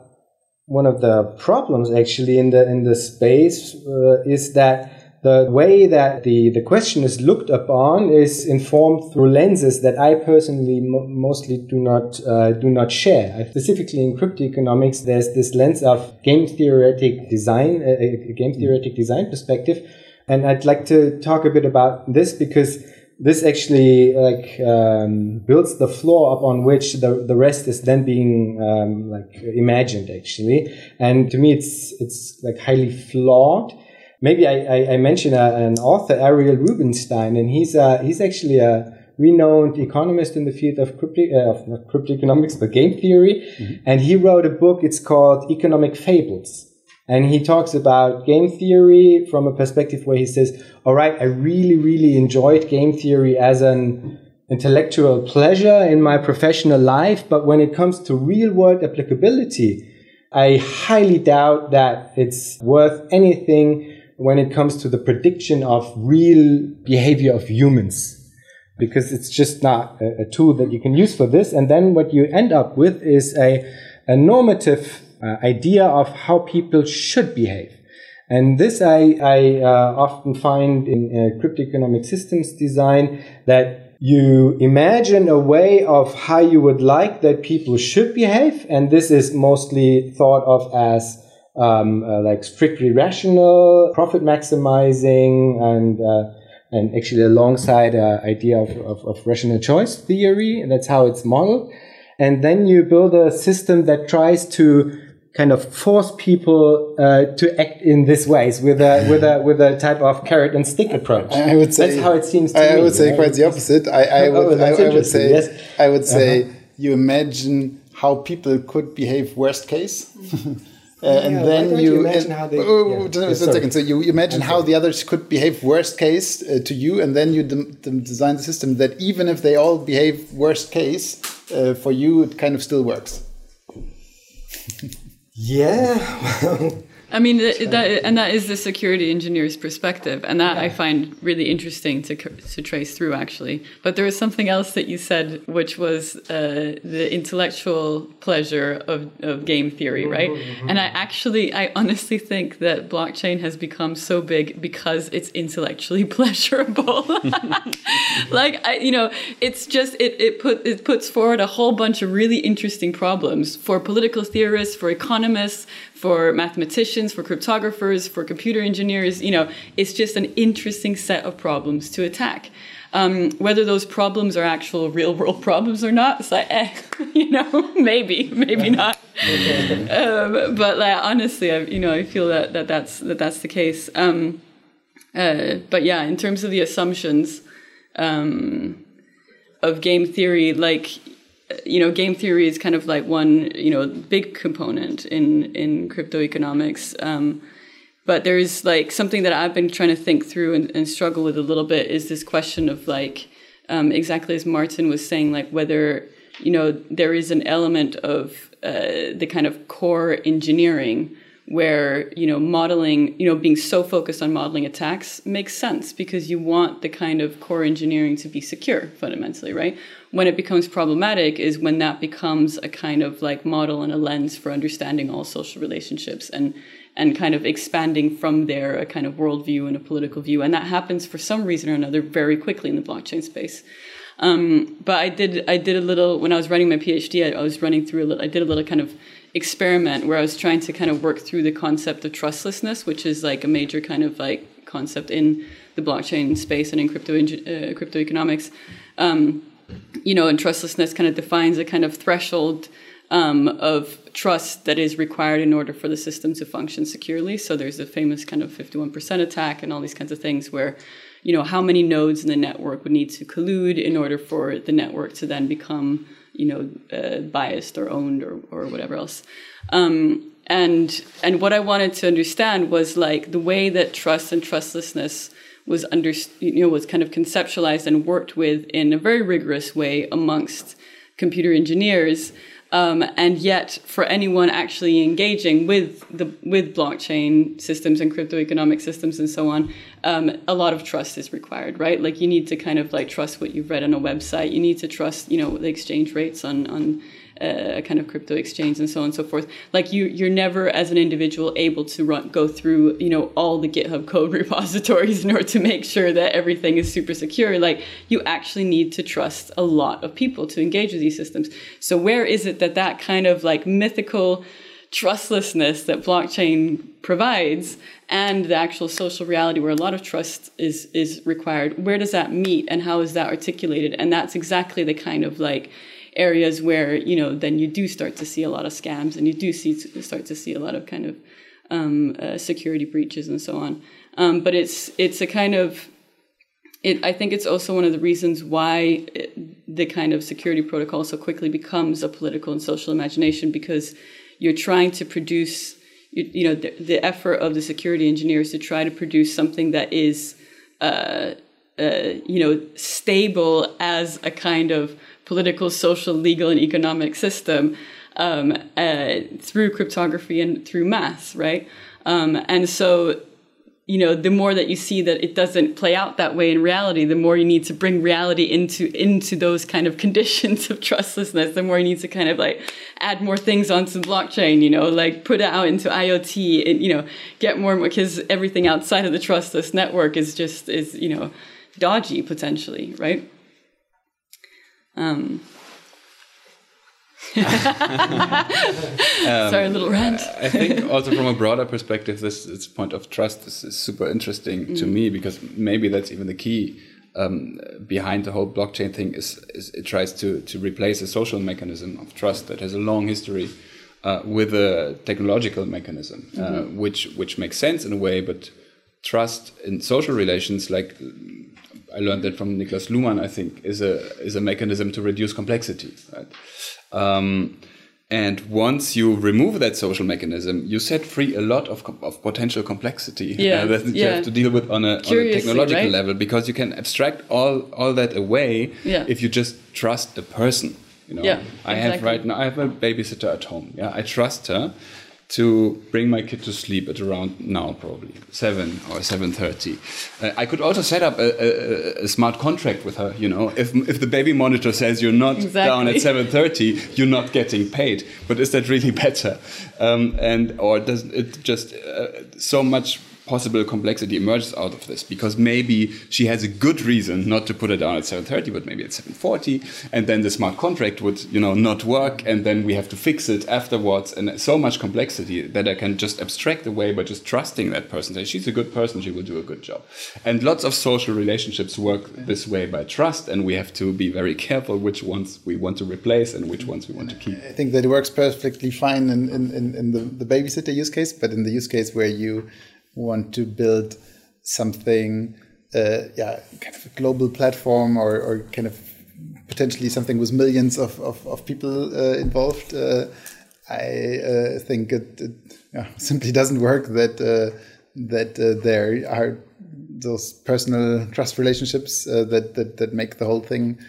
one of the problems actually in the in the space uh, is that the way that the, the question is looked upon is informed through lenses that I personally mo- mostly do not uh, do not share. Specifically in cryptoeconomics, there's this lens of game theoretic design, a, a game theoretic design perspective, and I'd like to talk a bit about this because this actually like um, builds the floor upon which the, the rest is then being um, like imagined actually and to me it's it's like highly flawed maybe I, I, I mentioned a, an author, Ariel Rubinstein, and he's a, he's actually a renowned economist in the field of crypto, uh, of not cryptoeconomics, but game theory. Mm-hmm. And he wrote a book, it's called Economic Fables. And he talks about game theory from a perspective where he says, all right, I really, really enjoyed game theory as an intellectual pleasure in my professional life. But when it comes to real world applicability, I highly doubt that it's worth anything when it comes to the prediction of real behavior of humans because it's just not a, tool that you can use for this. And then what you end up with is a, a normative uh, idea of how people should behave. And this I, I uh, often find in uh, cryptoeconomic systems design that you imagine a way of how you would like that people should behave. And this is mostly thought of as um, uh, like strictly rational, profit maximizing, and uh, and actually alongside uh, idea of, of, of, rational choice theory. And that's how it's modeled. And then you build a system that tries to kind of force people uh, to act in this ways with a with a with a type of carrot and stick approach. I would say that's how it seems. to I, I, would say right? quite the opposite. I, I oh, would I, I, would say yes. I would say -huh. you imagine how people could behave worst case. Uh, and Yeah, why then you, you imagine and- how they- oh, yeah. just Yeah, a second. So you imagine how the others could behave worst case uh, to you, and then you dem- dem- design the system that even if they all behave worst case uh, for you, it kind of still works. Yeah. I mean, th- that, and that is the security engineer's perspective, and that I find really interesting to to trace through actually. But there was something else that you said, which was uh, the intellectual pleasure of, of game theory, right? And I actually, I honestly think that blockchain has become so big because it's intellectually pleasurable. like I, you know, it's just it it put it puts forward a whole bunch of really interesting problems for political theorists, for economists, for mathematicians, for cryptographers, for computer engineers. You know, it's just an interesting set of problems to attack. Um, whether those problems are actual real world problems or not, it's like, eh, you know, maybe, maybe not. um, but like, honestly, I, you know, I feel that, that that's that that's the case. Um, uh, but yeah, in terms of the assumptions um, of game theory, like you know, game theory is kind of like one you know big component in in crypto economics. Um, but there's like something that I've been trying to think through and, and struggle with a little bit is this question of like um, exactly as Martin was saying, like whether you know there is an element of uh, the kind of core engineering where you know modeling you know being so focused on modeling attacks makes sense because you want the kind of core engineering to be secure fundamentally right? When it becomes problematic is when that becomes a kind of like model and a lens for understanding all social relationships and and kind of expanding from there a kind of worldview and a political view. And that happens for some reason or another very quickly in the blockchain space. Um, but I did I did a little when I was running my PhD I, I was running through a little I did a little kind of experiment where I was trying to kind of work through the concept of trustlessness, which is like a major kind of like concept in the blockchain space and in crypto uh, crypto economics. Um, you know, and trustlessness kind of defines a kind of threshold um, of trust that is required in order for the system to function securely. So there's a famous kind of 51% attack and all these kinds of things where, you know, how many nodes in the network would need to collude in order for the network to then become you know, uh, biased or owned or, or whatever else. Um, and and what I wanted to understand was like the way that trust and trustlessness was under, you know, was kind of conceptualized and worked with in a very rigorous way amongst computer engineers. Um, and yet, for anyone actually engaging with the with blockchain systems and crypto economic systems and so on, um, a lot of trust is required, right? Like you need to kind of like trust what you've read on a website. You need to trust, you know, the exchange rates on on Uh, a kind of crypto exchange and so on and so forth. Like you, you're never as an individual able to run, go through, you know, all the GitHub code repositories in order to make sure that everything is super secure. Like you actually need to trust a lot of people to engage with these systems. So where is it that that kind of like mythical trustlessness that blockchain provides and the actual social reality where a lot of trust is is required where does that meet and how is that articulated and that's exactly the kind of like areas where you know then you do start to see a lot of scams and you do see start to see a lot of kind of um, uh, security breaches and so on. Um, but it's it's a kind of it, I think it's also one of the reasons why it, the kind of security protocol so quickly becomes a political and social imagination because you're trying to produce you, you know the, the effort of the security engineers to try to produce something that is uh, uh, you know stable as a kind of political, social, legal, and economic system um, uh, through cryptography and through math, right? Um, and so, you know, the more that you see that it doesn't play out that way in reality, the more you need to bring reality into into those kind of conditions of trustlessness. The more you need to kind of like add more things onto blockchain, you know, like put it out into IoT, and you know, get more because everything outside of the trustless network is just is you know dodgy potentially, right? Um, Sorry, a little rant. I think also from a broader perspective, this, this point of trust is, is super interesting mm. to me because maybe that's even the key um, behind the whole blockchain thing is, is, it tries to, to replace a social mechanism of trust that has a long history uh, with a technological mechanism, mm -hmm. uh, Mm-hmm. which which makes sense in a way, but trust in social relations, like I learned that from Niklas Luhmann, I think, is a is a mechanism to reduce complexity. Right? Um, And once you remove that social mechanism, you set free a lot of, of potential complexity Yeah, uh, that you yeah. have to deal with on a, on a technological right? level because you can abstract all, all that away Yeah. if you just trust a person. You know, Yeah, I have right now. I have a babysitter at home. Yeah, I trust her to bring my kid to sleep at around now probably seven or seven thirty. Uh, I could also set up a, a, a smart contract with her. You know, if if the baby monitor says you're not down at seven thirty, you're not getting paid. But is that really better? Um, and or does it just uh, so much possible complexity emerges out of this because maybe she has a good reason not to put it down at 7.30 but maybe at 7.40 and then the smart contract would you know not work and then we have to fix it afterwards and so much complexity that i can just abstract away by just trusting that person she's a good person she will do a good job. And lots of social relationships work this way by trust and we have to be very careful which ones we want to replace and which ones we want to keep. I think that it works perfectly fine in, in, in, in the, the babysitter use case, but in the use case where you want to build something, uh, yeah, kind of a global platform or, or kind of potentially something with millions of, of, of people uh, involved, uh, I uh, think it, it yeah, simply doesn't work that, uh, that uh, there are those personal trust relationships that, that, that make the whole thing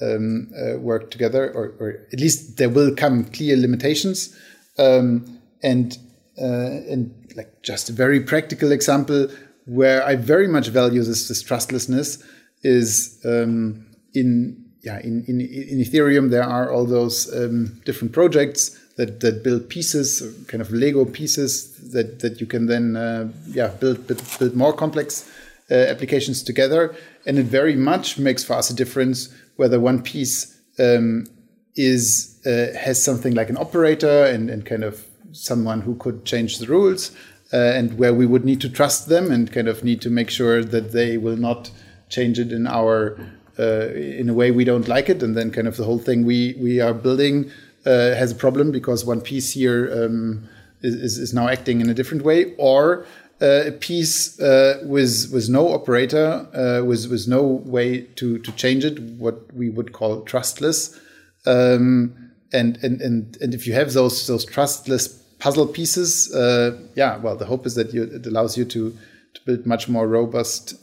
um, work together, or, or at least there will come clear limitations. Um, and uh, and like just a very practical example where I very much value this, this trustlessness is um, in yeah in, in in Ethereum there are all those um, different projects that that build pieces, kind of Lego pieces that that you can then uh, yeah build, build more complex uh, applications together, and it very much makes for us a difference whether one piece um, is uh, has something like an operator and, and kind of someone who could change the rules, uh, and where we would need to trust them and kind of need to make sure that they will not change it in our uh, in a way we don't like it, and then kind of the whole thing we we are building uh, has a problem because one piece here um, is, is now acting in a different way, or uh, a piece uh, with with no operator, uh, with with no way to to change it, what we would call trustless. Um, and, and and and if you have those those trustless puzzle pieces, uh, yeah, well, the hope is that you, it allows you to to build much more robust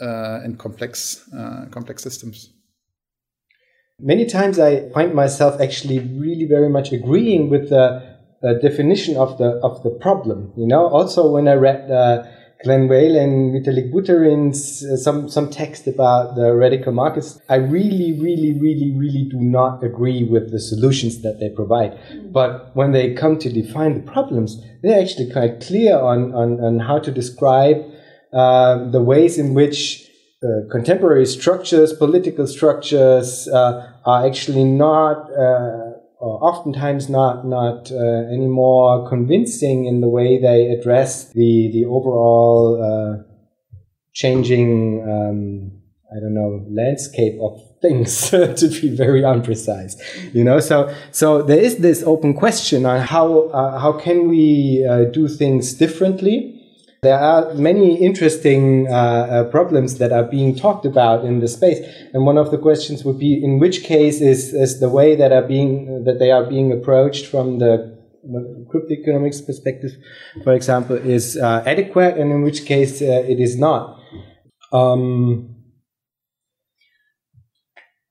uh, and complex uh, complex systems. Many times I find myself actually really very much agreeing with the definition of the of the problem. You know, also when I read uh, Glen Weyl, Vitalik Buterin's uh, some some text about the radical markets, I really, really, really, really do not agree with the solutions that they provide. But when they come to define the problems, they're actually quite clear on on, on how to describe uh, the ways in which uh, contemporary structures, political structures, uh, are actually not, uh, oftentimes not, not uh, any more convincing in the way they address the the overall uh, changing, um, I don't know, landscape of things. to be very unprecise, you know. So so there is this open question on how uh, how can we uh, do things differently. There are many interesting uh, uh, problems that are being talked about in the space, and one of the questions would be: in which case is, is the way that are being that they are being approached from the crypto economics perspective, for example, is uh, adequate, and in which case uh, it is not. Um,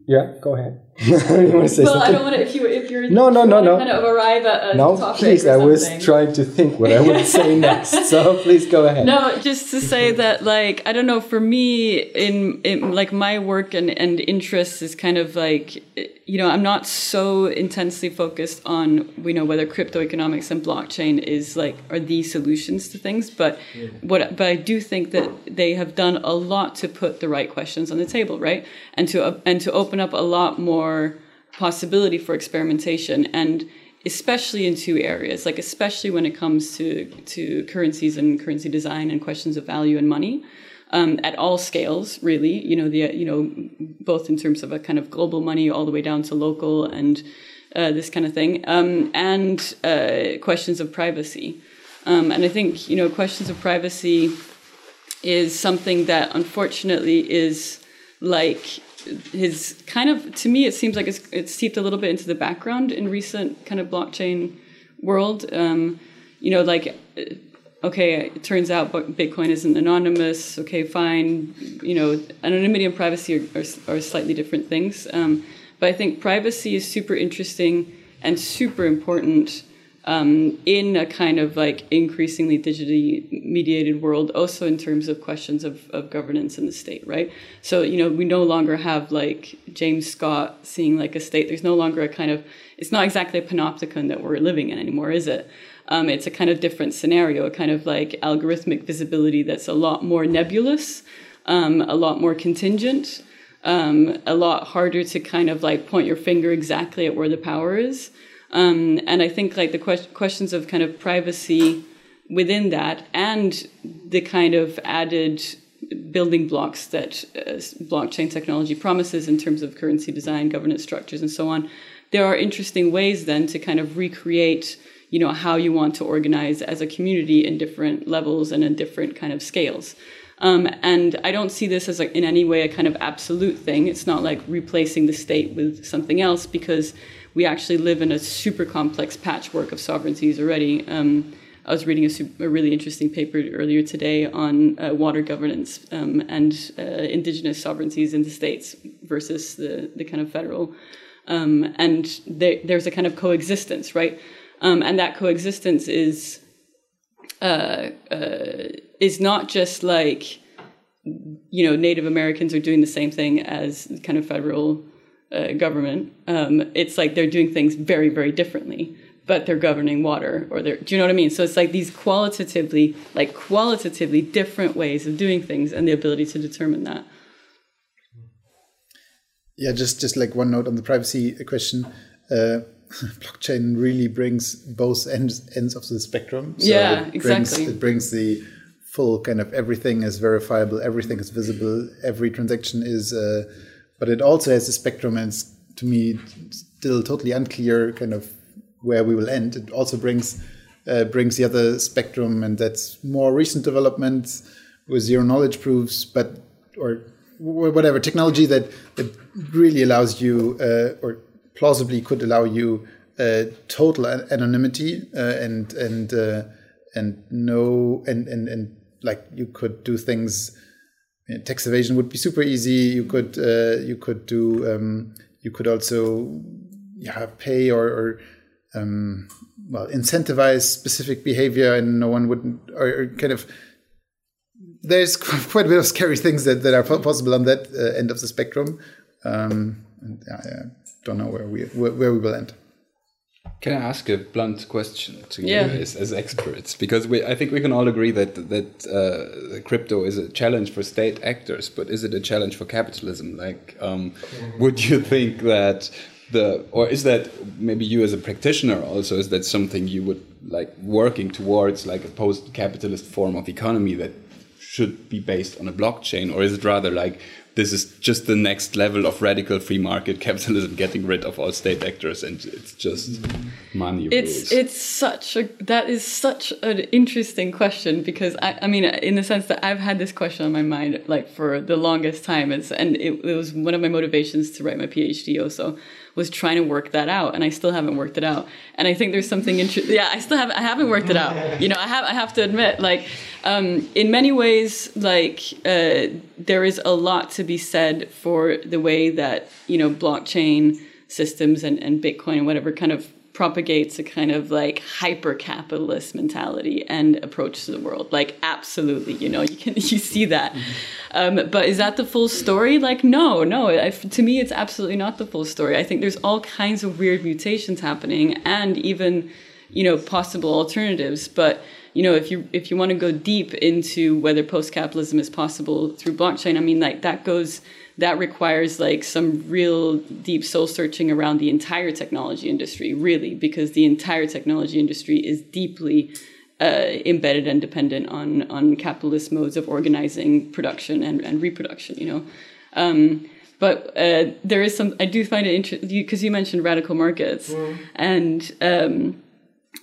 yeah, go ahead. You want to say well, something? I don't want to. If you if you're No, no, no, no. kind of arrive at a no, topic please. I was trying to think what I would say next. So please go ahead. No, just to say that, like, I don't know. For me, in, in like my work and and interests is kind of like, you know, I'm not so intensely focused on you know whether crypto economics and blockchain is like are the solutions to things, but what but I do think that they have done a lot to put the right questions on the table, right, and to uh, and to open up a lot more possibility for experimentation and especially in two areas like especially when it comes to to currencies and currency design and questions of value and money um, at all scales really you know the you know both in terms of a kind of global money all the way down to local and uh, this kind of thing um, and uh, questions of privacy. Um, and i think you know questions of privacy is something that unfortunately is like his kind of to me it seems like it's, it's seeped a little bit into the background in recent kind of blockchain world. Um, you know, like okay, it turns out Bitcoin isn't anonymous. Okay, fine. You know, anonymity and privacy are, are, are slightly different things. Um, but I think privacy is super interesting and super important um, in a kind of like increasingly digitally mediated world, also in terms of questions of, of governance in the state, right? So, you know, we no longer have like James Scott seeing like a state. There's no longer a kind of, it's not exactly a panopticon that we're living in anymore, is it? Um, it's a kind of different scenario, a kind of like algorithmic visibility that's a lot more nebulous, um, a lot more contingent, um, a lot harder to kind of like point your finger exactly at where the power is. Um, and I think like the que- questions of kind of privacy within that and the kind of added building blocks that uh, blockchain technology promises in terms of currency design, governance structures, and so on. There are interesting ways then to kind of recreate you know how you want to organize as a community in different levels and in different kind of scales um, and I don't see this as a, in any way a kind of absolute thing. It's not like replacing the state with something else because we actually live in a super complex patchwork of sovereignties already. Um, I was reading a, super, a, really interesting paper earlier today on uh, water governance um, and uh, indigenous sovereignties in the states versus the, the kind of federal. Um, and there, there's a kind of coexistence, right? Um, and that coexistence is uh, uh, is not just like you know Native Americans are doing the same thing as kind of federal uh, government. Um, it's like they're doing things very very differently, but they're governing water or they're do you know what I mean? So it's like these qualitatively like qualitatively different ways of doing things and the ability to determine that. Yeah, just just like one note on the privacy question. Uh, blockchain really brings both ends ends of the spectrum. So yeah, it exactly. Brings, it brings the full kind of everything is verifiable, everything is visible, every transaction is. Uh, but it also has a spectrum, and to me, still totally unclear kind of where we will end. It also brings uh, brings the other spectrum, and that's more recent developments with zero knowledge proofs, but or whatever technology that that really allows you uh, or plausibly could allow you uh, total anonymity uh, and and uh, and no and, and and like you could do things. Tax evasion would be super easy. You could uh, you could do um, you could also yeah pay or, or um, well incentivize specific behavior, and no one wouldn't or, or, kind of. There's quite a bit of scary things that, that are possible on that uh, end of the spectrum. Um, and, yeah, yeah don't know where we where, where we will end. Can I ask a blunt question to yeah. you as, as experts? Because we, I think we can all agree that that uh, crypto is a challenge for state actors, but is it a challenge for capitalism? Like, um, would you think that the or is that maybe you as a practitioner also is that something you would like working towards like a post-capitalist form of economy that should be based on a blockchain, or is it rather like this is just the next level of radical free market capitalism, getting rid of all state actors, and it's just money it's, rules. It's such a that is such an interesting question because I, I mean, in the sense that I've had this question on my mind like for the longest time, it's, and it, it was one of my motivations to write my PhD also was trying to work that out, and I still haven't worked it out. And I think there's something interesting. Yeah, I still have I haven't worked it out. You know, I have I have to admit, like um, in many ways, like uh, there is a lot to be said for the way that you know blockchain systems and, and Bitcoin and whatever kind of propagates a kind of like hyper capitalist mentality and approach to the world. Like absolutely you know you can you see that. Mm-hmm. um, but is that the full story? Like no no. I, to me it's absolutely not the full story. I think there's all kinds of weird mutations happening and even you know possible alternatives. But you know if you if you want to go deep into whether post capitalism is possible through blockchain i mean like that goes that requires like some real deep soul searching around the entire technology industry, really, because the entire technology industry is deeply uh, embedded and dependent on on capitalist modes of organizing production and, and reproduction. You know. Um, but uh, there is some. I do find it interesting because you, you, mentioned radical markets, mm. and um,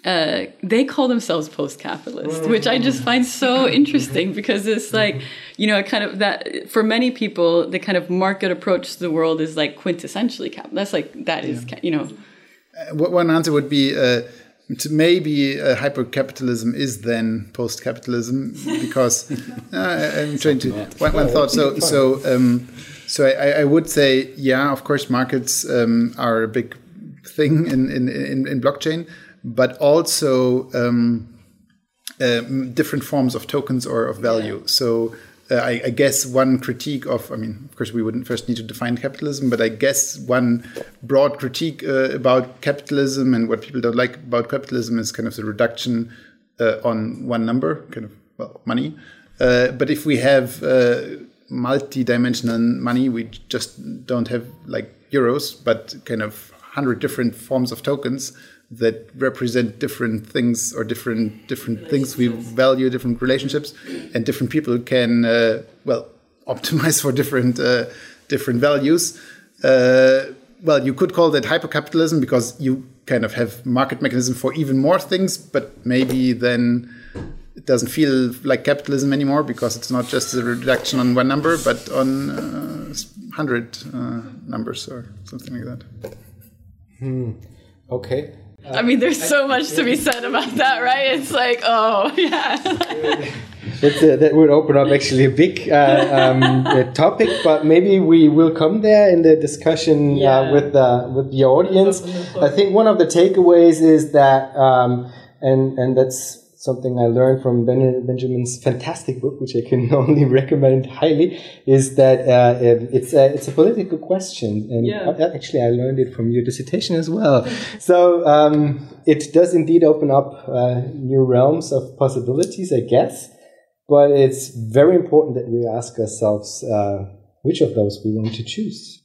uh, they call themselves post-capitalist, which I just find so interesting because it's like, you know, kind of that for many people, the kind of market approach to the world is like quintessentially capital. That's like that is, you know. Uh, one answer would be uh, maybe uh, hypercapitalism is then post-capitalism because uh, I'm trying to one, one thought. So so um, so I, I, would say yeah, of course, markets um, are a big thing in in, in, in blockchain but also um, uh, different forms of tokens or of value. Yeah. So uh, I, I, guess one critique of, I mean, of course, we wouldn't first need to define capitalism, but I guess one broad critique uh, about capitalism and what people don't like about capitalism is kind of the reduction uh, on one number, kind of, well, money. Uh, but if we have uh, multi-dimensional money, we just don't have like euros, but kind of 100 different forms of tokens that represent different things or different different things we value, different relationships, and different people can uh, well optimize for different uh, different values. Uh, well, you could call that hypercapitalism because you kind of have market mechanism for even more things, but maybe then it doesn't feel like capitalism anymore because it's not just a reduction on one number, but on uh, hundred uh, numbers or something like that. Hmm. Okay. I mean, there's so much to be said about that, right? It's like, oh, yeah. uh, that would open up actually a big uh, um, topic, but maybe we will come there in the discussion uh, yeah. uh, with the with the audience. I think one of the takeaways is that, um, and and that's something I learned from ben Benjamin's fantastic book, which I can only recommend highly, is that uh, it's a it's a political question, and yeah. actually I learned it from your dissertation as well. so um, it does indeed open up uh, new realms of possibilities, I guess. But it's very important that we ask ourselves uh, which of those we want to choose.